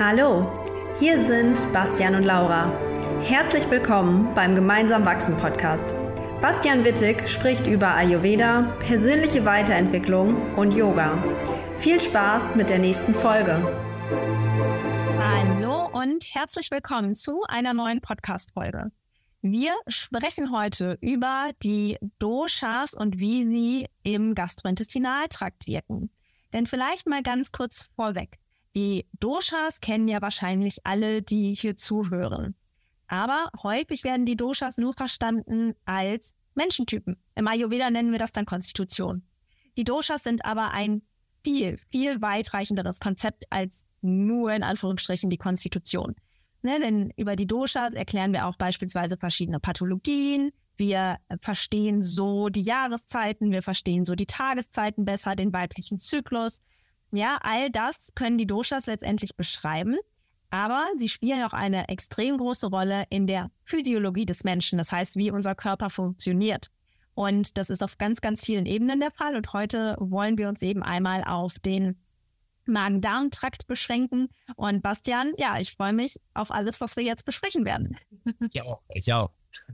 Hallo, hier sind Bastian und Laura. Herzlich willkommen beim Gemeinsam Wachsen Podcast. Bastian Wittig spricht über Ayurveda, persönliche Weiterentwicklung und Yoga. Viel Spaß mit der nächsten Folge. Hallo und herzlich willkommen zu einer neuen Podcast-Folge. Wir sprechen heute über die Doshas und wie sie im Gastrointestinaltrakt wirken. Denn vielleicht mal ganz kurz vorweg. Die Doshas kennen ja wahrscheinlich alle, die hier zuhören. Aber häufig werden die Doshas nur verstanden als Menschentypen. Im Ayurveda nennen wir das dann Konstitution. Die Doshas sind aber ein viel, viel weitreichenderes Konzept als nur in Anführungsstrichen die Konstitution. Ne, denn über die Doshas erklären wir auch beispielsweise verschiedene Pathologien. Wir verstehen so die Jahreszeiten, wir verstehen so die Tageszeiten besser, den weiblichen Zyklus. Ja, all das können die Doshas letztendlich beschreiben, aber sie spielen auch eine extrem große Rolle in der Physiologie des Menschen, das heißt, wie unser Körper funktioniert. Und das ist auf ganz, ganz vielen Ebenen der Fall. Und heute wollen wir uns eben einmal auf den Magen-Darm-Trakt beschränken. Und Bastian, ja, ich freue mich auf alles, was wir jetzt besprechen werden. Ja, ich auch.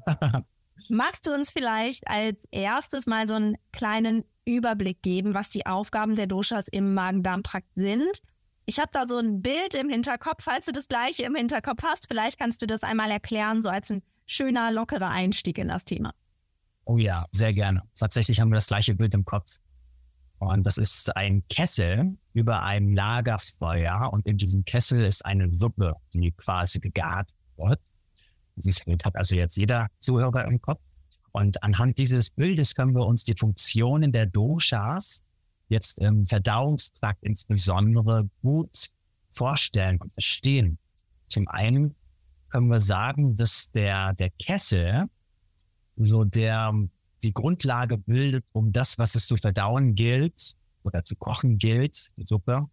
Magst du uns vielleicht als erstes mal so einen kleinen Überblick geben, was die Aufgaben der Doshas im Magen-Darm-Trakt sind? Ich habe da so ein Bild im Hinterkopf. Falls du das gleiche im Hinterkopf hast, vielleicht kannst du das einmal erklären, so als ein schöner, lockerer Einstieg in das Thema. Oh ja, sehr gerne. Tatsächlich haben wir das gleiche Bild im Kopf. Und das ist ein Kessel über einem Lagerfeuer. Und in diesem Kessel ist eine Suppe, die quasi gegart wird. Dieses Bild hat also jetzt jeder Zuhörer im Kopf. Und anhand dieses Bildes können wir uns die Funktionen der Doshas jetzt im Verdauungstrakt insbesondere gut vorstellen und verstehen. Zum einen können wir sagen, dass der, der Kessel so der, die Grundlage bildet, um das, was es zu verdauen gilt oder zu kochen gilt, die Suppe,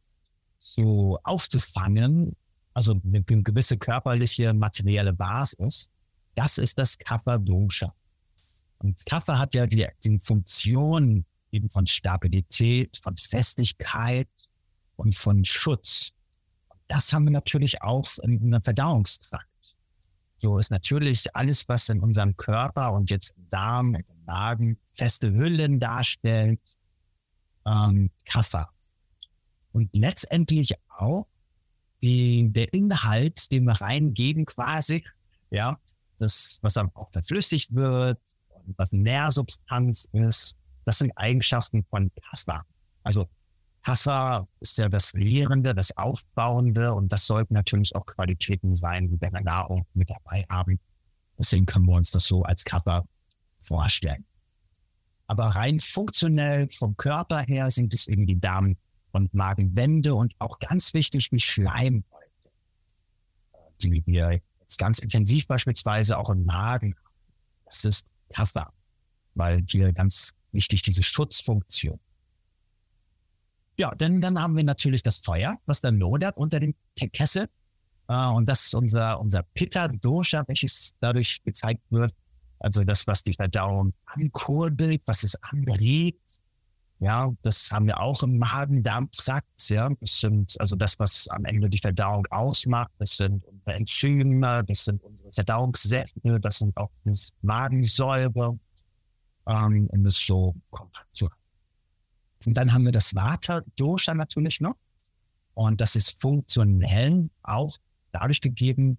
so aufzufangen, also eine gewisse körperliche, materielle Basis. Das ist das Kapha Dosha. Und Kapha hat ja die, die Funktion eben von Stabilität, von Festigkeit und von Schutz. Das haben wir natürlich auch in einem Verdauungstrakt. So ist natürlich alles, was in unserem Körper und jetzt im Darm und im Magen feste Hüllen darstellt, ähm, Kaffer. Und letztendlich auch die, der Inhalt, den wir reingeben quasi, ja, das, was dann auch verflüssigt wird, was Nährsubstanz ist, das sind Eigenschaften von Kaffer. Also Kaffer ist ja das Lehrende, das Aufbauende und das sollten natürlich auch Qualitäten sein, die der Nahrung mit dabei haben. Deswegen können wir uns das so als Kaffer vorstellen. Aber rein funktionell vom Körper her sind es eben die Darm- und Magenwände und auch ganz wichtig die Schleimhäute, die wir jetzt ganz intensiv beispielsweise auch im Magen haben. Das ist Kaffer, weil hier ganz wichtig diese Schutzfunktion ja, dann, dann haben wir natürlich das Feuer, was dann lodert unter dem Kessel. Äh, und das ist unser, unser Pitta-Dosha, welches dadurch gezeigt wird. Also das, was die Verdauung ankurbelt, was es anregt. Ja, das haben wir auch im Magen-Darm-Trakt. Ja, das sind also das, was am Ende die Verdauung ausmacht. Das sind unsere Enzyme, das sind unsere Verdauungssäfte, das sind auch das Magensäure, ähm, um es so kompakt zu. Und dann haben wir das Vata-Dosha natürlich noch. Und das ist funktionell auch dadurch gegeben,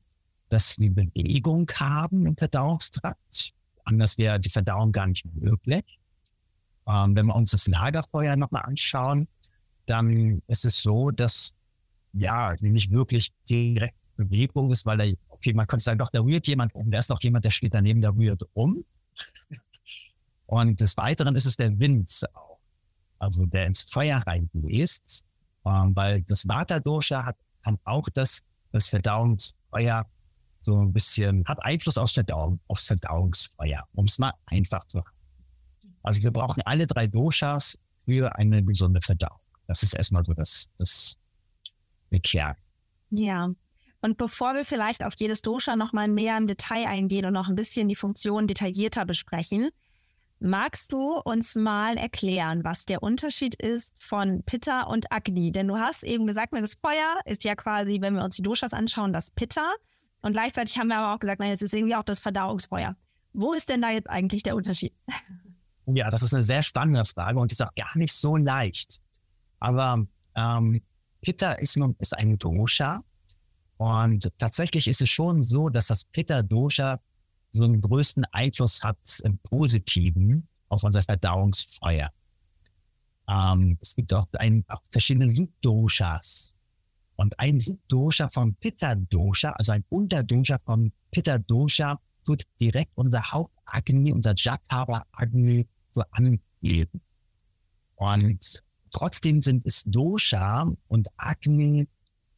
dass wir Bewegung haben im Verdauungstrakt. Anders wäre die Verdauung gar nicht möglich. Ähm, wenn wir uns das Lagerfeuer nochmal anschauen, dann ist es so, dass ja nicht wirklich direkt Bewegung ist, weil da, okay, man könnte sagen, doch, da rührt jemand um, da ist noch jemand, der steht daneben, der rührt um. Und des Weiteren ist es der Wind also der ins Feuer reinbläst, ähm, weil das Vata-Dosha hat, kann auch das, das Verdauungsfeuer so ein bisschen, hat Einfluss aufs, Verdauung, aufs Verdauungsfeuer, um es mal einfach zu haben. Also wir brauchen alle drei Doshas für eine gesunde Verdauung. Das ist erstmal so das, das Kern. Ja. Und bevor wir vielleicht auf jedes Dosha nochmal mehr im Detail eingehen und noch ein bisschen die Funktion detaillierter besprechen, Magst du uns mal erklären, was der Unterschied ist von Pitta und Agni? Denn du hast eben gesagt, das Feuer ist ja quasi, wenn wir uns die Doshas anschauen, das Pitta. Und gleichzeitig haben wir aber auch gesagt, nein, es ist irgendwie auch das Verdauungsfeuer. Wo ist denn da jetzt eigentlich der Unterschied? Ja, das ist eine sehr spannende Frage und ist auch gar nicht so leicht. Aber ähm, Pitta ist, ist ein Dosha und tatsächlich ist es schon so, dass das Pitta-Dosha so einen größten Einfluss hat im Positiven auf unser Verdauungsfeuer. Ähm, es gibt auch, ein, auch verschiedene Subdoshas. Und ein Subdosha vom Pitta-Dosha, also ein Unterdosha vom Pitta-Dosha, tut direkt unser Hauptagni, unser Jakara-Agni so angeben. Und trotzdem sind es Dosha und Agni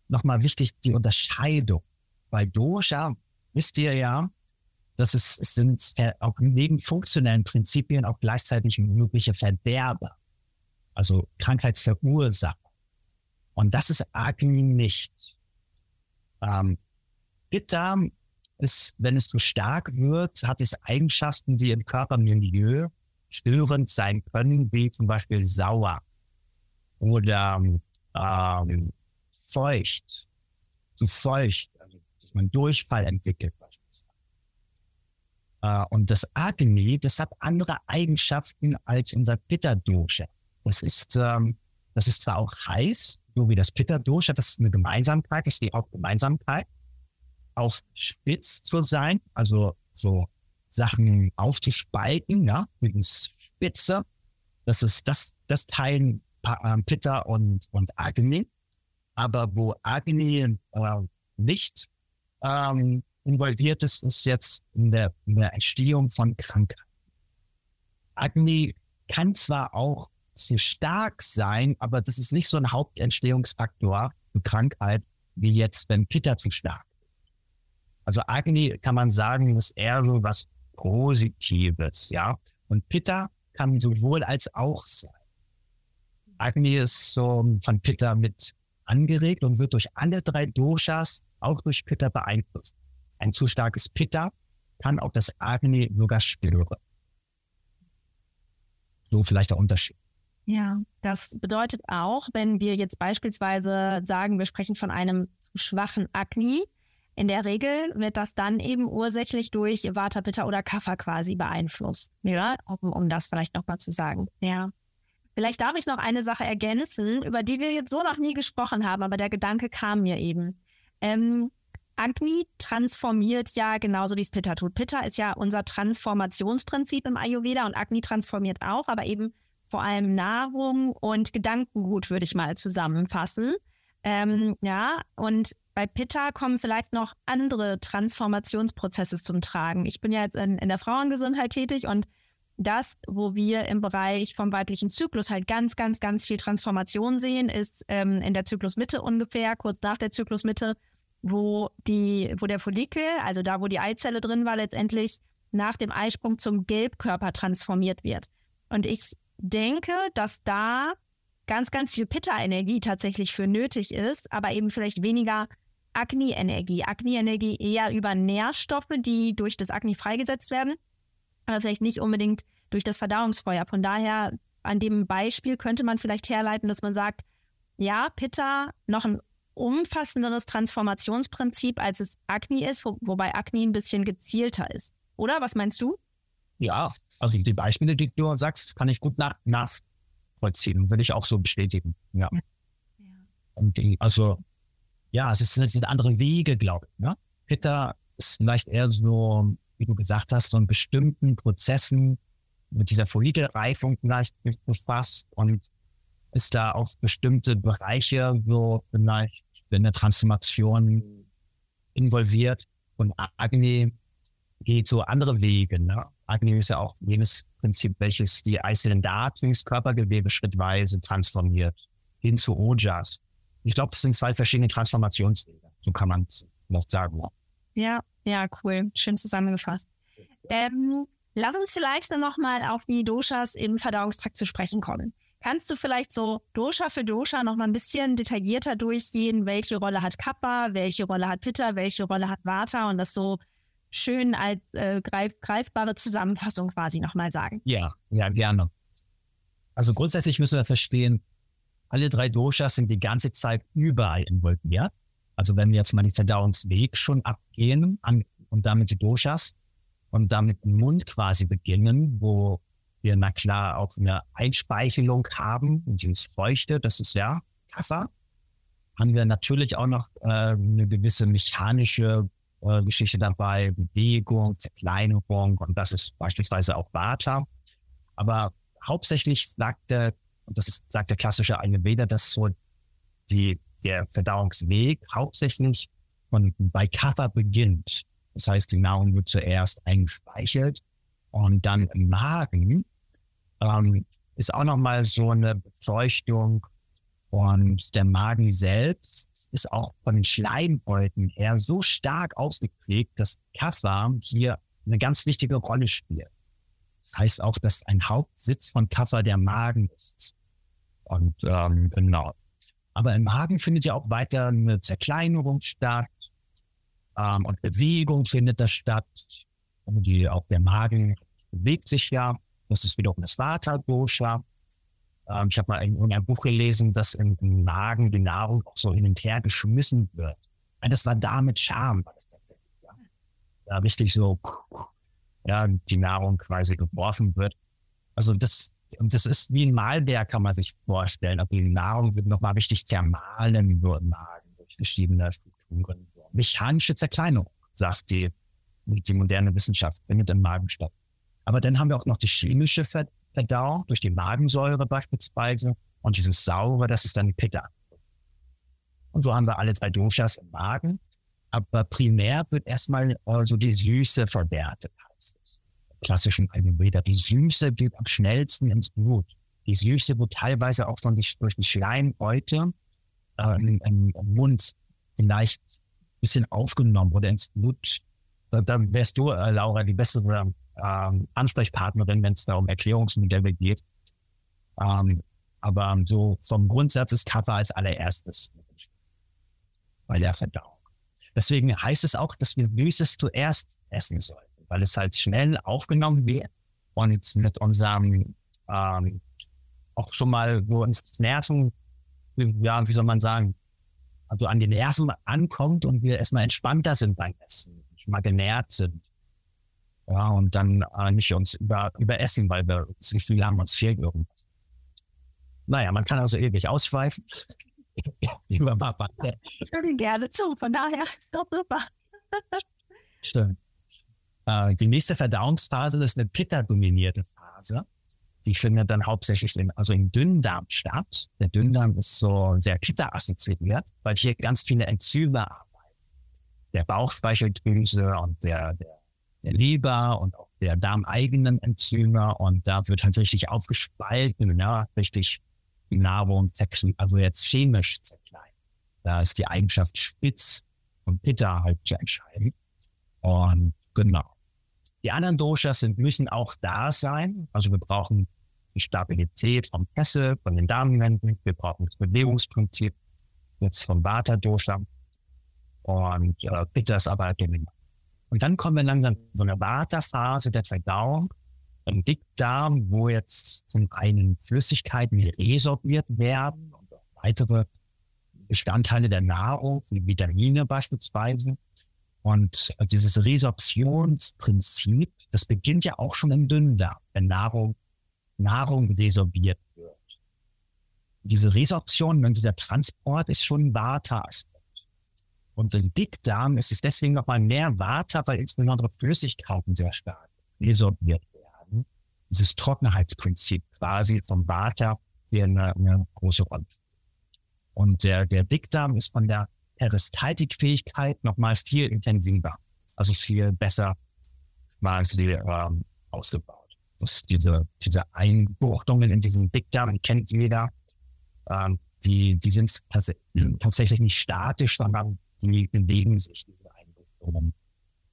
nochmal wichtig, die Unterscheidung. Weil Dosha, wisst ihr ja, dass es, es sind auch neben funktionellen Prinzipien auch gleichzeitig mögliche Verderber, also Krankheitsverursacher. Und das ist Agni nicht. Ähm, Pitta ist, wenn es zu stark wird, hat es Eigenschaften, die im Körpermilieu störend sein können, wie zum Beispiel sauer oder ähm, feucht, zu feucht, also dass man Durchfall entwickelt beispielsweise. Äh, und das Agni, das hat andere Eigenschaften als unser Pitta-Dosha. Das ist, ähm, das ist zwar auch heiß, so wie das Pitta-Dosha, das ist eine Gemeinsamkeit, das ist die Hauptgemeinsamkeit, auch spitz zu sein, also so Sachen aufzuspalten, ja, mit einer Spitze. Das ist das, das teilen ähm, Pitta und, und Agni. Aber wo Agni äh, nicht ähm, involviert ist, ist jetzt in der, in der Entstehung von Krankheit. Agni kann zwar auch zu stark sein, aber das ist nicht so ein Hauptentstehungsfaktor für Krankheit, wie jetzt, wenn Pitta zu stark ist. Also Agni kann man sagen, ist eher so was Positives, ja. Und Pitta kann sowohl als auch sein. Agni ist so von Pitta mit angeregt und wird durch alle drei Doshas, auch durch Pitta beeinflusst. Ein zu starkes Pitta kann auch das Agni sogar stören. So vielleicht der Unterschied. Ja, das bedeutet auch, wenn wir jetzt beispielsweise sagen, wir sprechen von einem schwachen Agni, in der Regel wird das dann eben ursächlich durch Vata, Pitta oder Kapha quasi beeinflusst. Ja, um, um das vielleicht nochmal zu sagen. Ja. Vielleicht darf ich noch eine Sache ergänzen, über die wir jetzt so noch nie gesprochen haben, aber der Gedanke kam mir eben. Ähm, Agni transformiert ja genauso wie es Pitta tut. Pitta ist ja unser Transformationsprinzip im Ayurveda und Agni transformiert auch, aber eben vor allem Nahrung und Gedankengut, würde ich mal zusammenfassen. Ähm, ja, und bei Pitta kommen vielleicht noch andere Transformationsprozesse zum Tragen. Ich bin ja jetzt in, in der Frauengesundheit tätig und das, wo wir im Bereich vom weiblichen Zyklus halt ganz, ganz, ganz viel Transformation sehen, ist ähm, in der Zyklusmitte ungefähr, kurz nach der Zyklusmitte, wo die, wo der Follikel, also da, wo die Eizelle drin war, letztendlich nach dem Eisprung zum Gelbkörper transformiert wird. Und ich denke, dass da ganz, ganz viel Pitta-Energie tatsächlich für nötig ist, aber eben vielleicht weniger Agni-Energie. Agni-Energie eher über Nährstoffe, die durch das Agni freigesetzt werden aber vielleicht nicht unbedingt durch das Verdauungsfeuer. Von daher, an dem Beispiel könnte man vielleicht herleiten, dass man sagt, ja, Pitta noch ein umfassenderes Transformationsprinzip, als es Agni ist, wo, wobei Agni ein bisschen gezielter ist. Oder? Was meinst du? Ja, also die Beispiele, die du sagst, kann ich gut nach, nachvollziehen. Würde ich auch so bestätigen. Ja. ja. Und die, also, ja, es, ist, es sind andere Wege, glaube ich. Ne? Pitta ist vielleicht eher so wie du gesagt hast, so in bestimmten Prozessen mit dieser Follikelreifung vielleicht befasst und ist da auf bestimmte Bereiche so vielleicht in der Transformation involviert. Und Agni geht so andere Wege. Ne? Agni ist ja auch jenes Prinzip, welches die einzelnen Körpergewebe schrittweise transformiert hin zu Ojas. Ich glaube, das sind zwei verschiedene Transformationswege. So kann man es vielleicht sagen. Ja, ja, cool. Schön zusammengefasst. Ähm, lass uns vielleicht dann nochmal auf die Doshas im Verdauungstrakt zu sprechen kommen. Kannst du vielleicht so Dosha für Dosha nochmal ein bisschen detaillierter durchgehen? Welche Rolle hat Kappa? Welche Rolle hat Pitta? Welche Rolle hat Vata? Und das so schön als äh, greif, greifbare Zusammenfassung quasi nochmal sagen? Ja, ja, gerne. Also grundsätzlich müssen wir verstehen, alle drei Doshas sind die ganze Zeit überall involviert. Also wenn wir jetzt mal den Verdauungsweg schon abgehen an, und damit die Doshas und damit den Mund quasi beginnen, wo wir na klar auch eine Einspeichelung haben und dieses Feuchte, das ist ja Kaffer, haben wir natürlich auch noch äh, eine gewisse mechanische äh, Geschichte dabei, Bewegung, Zerkleinerung und das ist beispielsweise auch Vata. Aber hauptsächlich sagt der, und das ist, sagt der klassische Ayurveda, dass so die, der Verdauungsweg hauptsächlich von, bei Kapha beginnt. Das heißt, die Nahrung wird zuerst eingespeichert und dann im Magen ähm, ist auch nochmal so eine Befeuchtung und der Magen selbst ist auch von den Schleimhäuten her so stark ausgeprägt, dass Kapha hier eine ganz wichtige Rolle spielt. Das heißt auch, dass ein Hauptsitz von Kapha der Magen ist. Und ähm, genau. Aber im Magen findet ja auch weiter eine Zerkleinerung statt ähm, und Bewegung findet da statt. Und die, auch der Magen bewegt sich ja. Das ist wiederum das Vata-Dosha. Ähm, ich habe mal in, in einem Buch gelesen, dass im, Magen die Nahrung auch so hin und her geschmissen wird. Und das war da mit Scham, war. Da richtig so, ja, die Nahrung quasi geworfen wird. Also das, das ist wie ein Malberg, kann man sich vorstellen. Aber die Nahrung wird nochmal richtig zermahlen im Magen durch verschiedene Strukturen. Mechanische Zerkleinerung, sagt die, die moderne Wissenschaft, findet im Magen statt. Aber dann haben wir auch noch die chemische Verdauung durch die Magensäure beispielsweise und dieses Saure, das ist dann die Pitta. Und so haben wir alle drei Doshas im Magen. Aber primär wird erstmal also die Süße verwertet. Klassischen Ayurveda. Die Süße geht am schnellsten ins Blut. Die Süße wird teilweise auch schon durch die Schleimhäute äh, im, im, Mund vielleicht ein bisschen aufgenommen oder ins Blut. Da, da wärst du, äh, Laura, die bessere ähm, Ansprechpartnerin, wenn es da um Erklärungsmodelle geht. Ähm, aber so vom Grundsatz ist Kaffee als allererstes bei der Verdauung. Deswegen heißt es auch, dass wir Süßes zuerst essen sollten, weil es halt schnell aufgenommen wird und mit unserem ähm, auch schon mal wo uns Nerven, ja, wie soll man sagen, also an den Nerven ankommt und wir erstmal entspannter sind beim Essen, mal genährt sind. Ja, und dann äh, nicht uns über, überessen, weil wir das Gefühl haben, uns fehlt irgendwas. Naja, man kann also ewig ausschweifen. über Papa. Ich höre gerne zu, von daher ist doch super. Stimmt. Äh, die nächste Verdauungsphase ist eine Pitta-dominierte Phase. Die findet dann hauptsächlich in, also im Dünndarm statt. Der Dünndarm ist so sehr Pitta-assoziiert, weil hier ganz viele Enzyme arbeiten. Der Bauchspeicheldrüse und der, der der Leber und auch der darmeigenen Enzyme und da wird halt richtig aufgespalten, ja, richtig die Nahrung zerklein, also jetzt chemisch zerklein. Da ist die Eigenschaft spitz und bitter halt zu entscheiden. Und genau. Die anderen Doshas sind, müssen auch da sein. Also wir brauchen die Stabilität vom Kessel, von den Darmwänden. Wir brauchen das Bewegungsprinzip jetzt vom Vata-Dosha. Und äh, Pitta ist aber dominant. Und dann kommen wir langsam in so eine Vata-Phase der Verdauung, im Dickdarm, wo jetzt zum einen Flüssigkeiten resorbiert werden und weitere Bestandteile der Nahrung, wie Vitamine beispielsweise. Und dieses Resorptionsprinzip, das beginnt ja auch schon im Dünndarm, wenn Nahrung, Nahrung resorbiert wird. Diese Resorption und dieser Transport ist schon Vata und im Dickdarm ist es deswegen nochmal mehr Water, weil insbesondere Flüssigkeiten sehr stark resorbiert werden. Dieses Trockenheitsprinzip quasi vom Water hier eine, eine große Rolle. Und der, der Dickdarm ist von der Peristaltikfähigkeit nochmal viel intensiver, also viel besser quasi ähm, ausgebaut. Das diese, diese Einbuchtungen in diesem Dickdarm, kennt jeder, ähm, die, die sind tats tatsächlich nicht statisch, sondern die bewegen sich, diese Einrichtungen.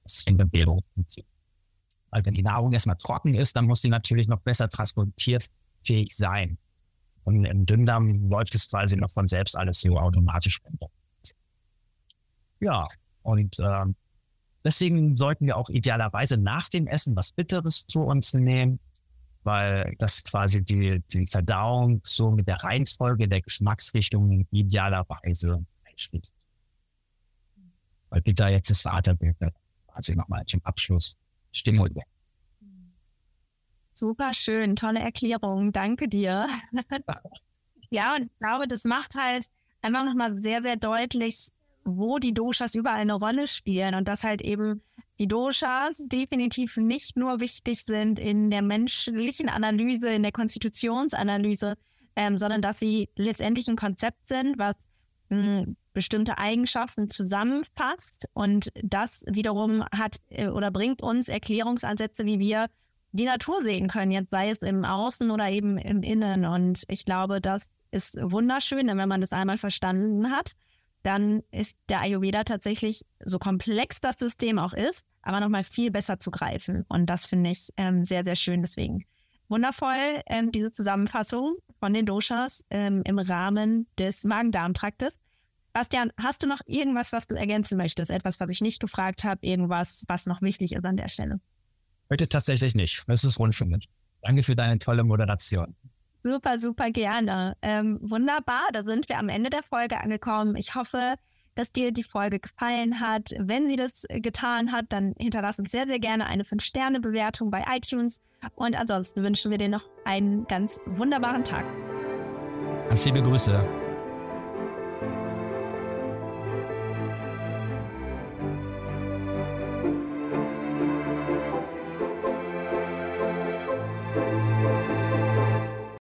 Das ist ein Bewährungsprinzip. Weil wenn die Nahrung erstmal trocken ist, dann muss die natürlich noch besser transportierfähig sein. Und im Dünndarm läuft es quasi noch von selbst alles so automatisch runter. Ja, und ähm, Deswegen sollten wir auch idealerweise nach dem Essen was Bitteres zu uns nehmen, weil das quasi die, die Verdauung so mit der Reihenfolge der Geschmacksrichtungen idealerweise einschließt. Weil bitter jetzt das Vaterbild, also nochmal zum Abschluss stimuliert. Super schön, tolle Erklärung, danke dir. ja, und ich glaube, das macht halt einfach nochmal sehr, sehr deutlich, wo die Doshas überall eine Rolle spielen und dass halt eben die Doshas definitiv nicht nur wichtig sind in der menschlichen Analyse, in der Konstitutionsanalyse, ähm, sondern dass sie letztendlich ein Konzept sind, was hm, bestimmte Eigenschaften zusammenfasst und das wiederum hat äh, oder bringt uns Erklärungsansätze, wie wir die Natur sehen können, jetzt sei es im Außen oder eben im Innen. Und ich glaube, das ist wunderschön, wenn man das einmal verstanden hat, dann ist der Ayurveda tatsächlich, so komplex das System auch ist, aber nochmal viel besser zu greifen. Und das finde ich ähm, sehr, sehr schön. Deswegen wundervoll, ähm, diese Zusammenfassung von den Doshas ähm, im Rahmen des Magen-Darm-Traktes. Bastian, hast du noch irgendwas, was du ergänzen möchtest? Etwas, was ich nicht gefragt habe? Irgendwas, was noch wichtig ist an der Stelle? Heute tatsächlich nicht. Das ist rund für mich. Danke für deine tolle Moderation. Super, super gerne. Ähm, wunderbar, da sind wir am Ende der Folge angekommen. Ich hoffe, dass dir die Folge gefallen hat. Wenn sie das getan hat, dann hinterlass uns sehr, sehr gerne eine 5-Sterne-Bewertung bei iTunes. Und ansonsten wünschen wir dir noch einen ganz wunderbaren Tag. Ganz liebe Grüße.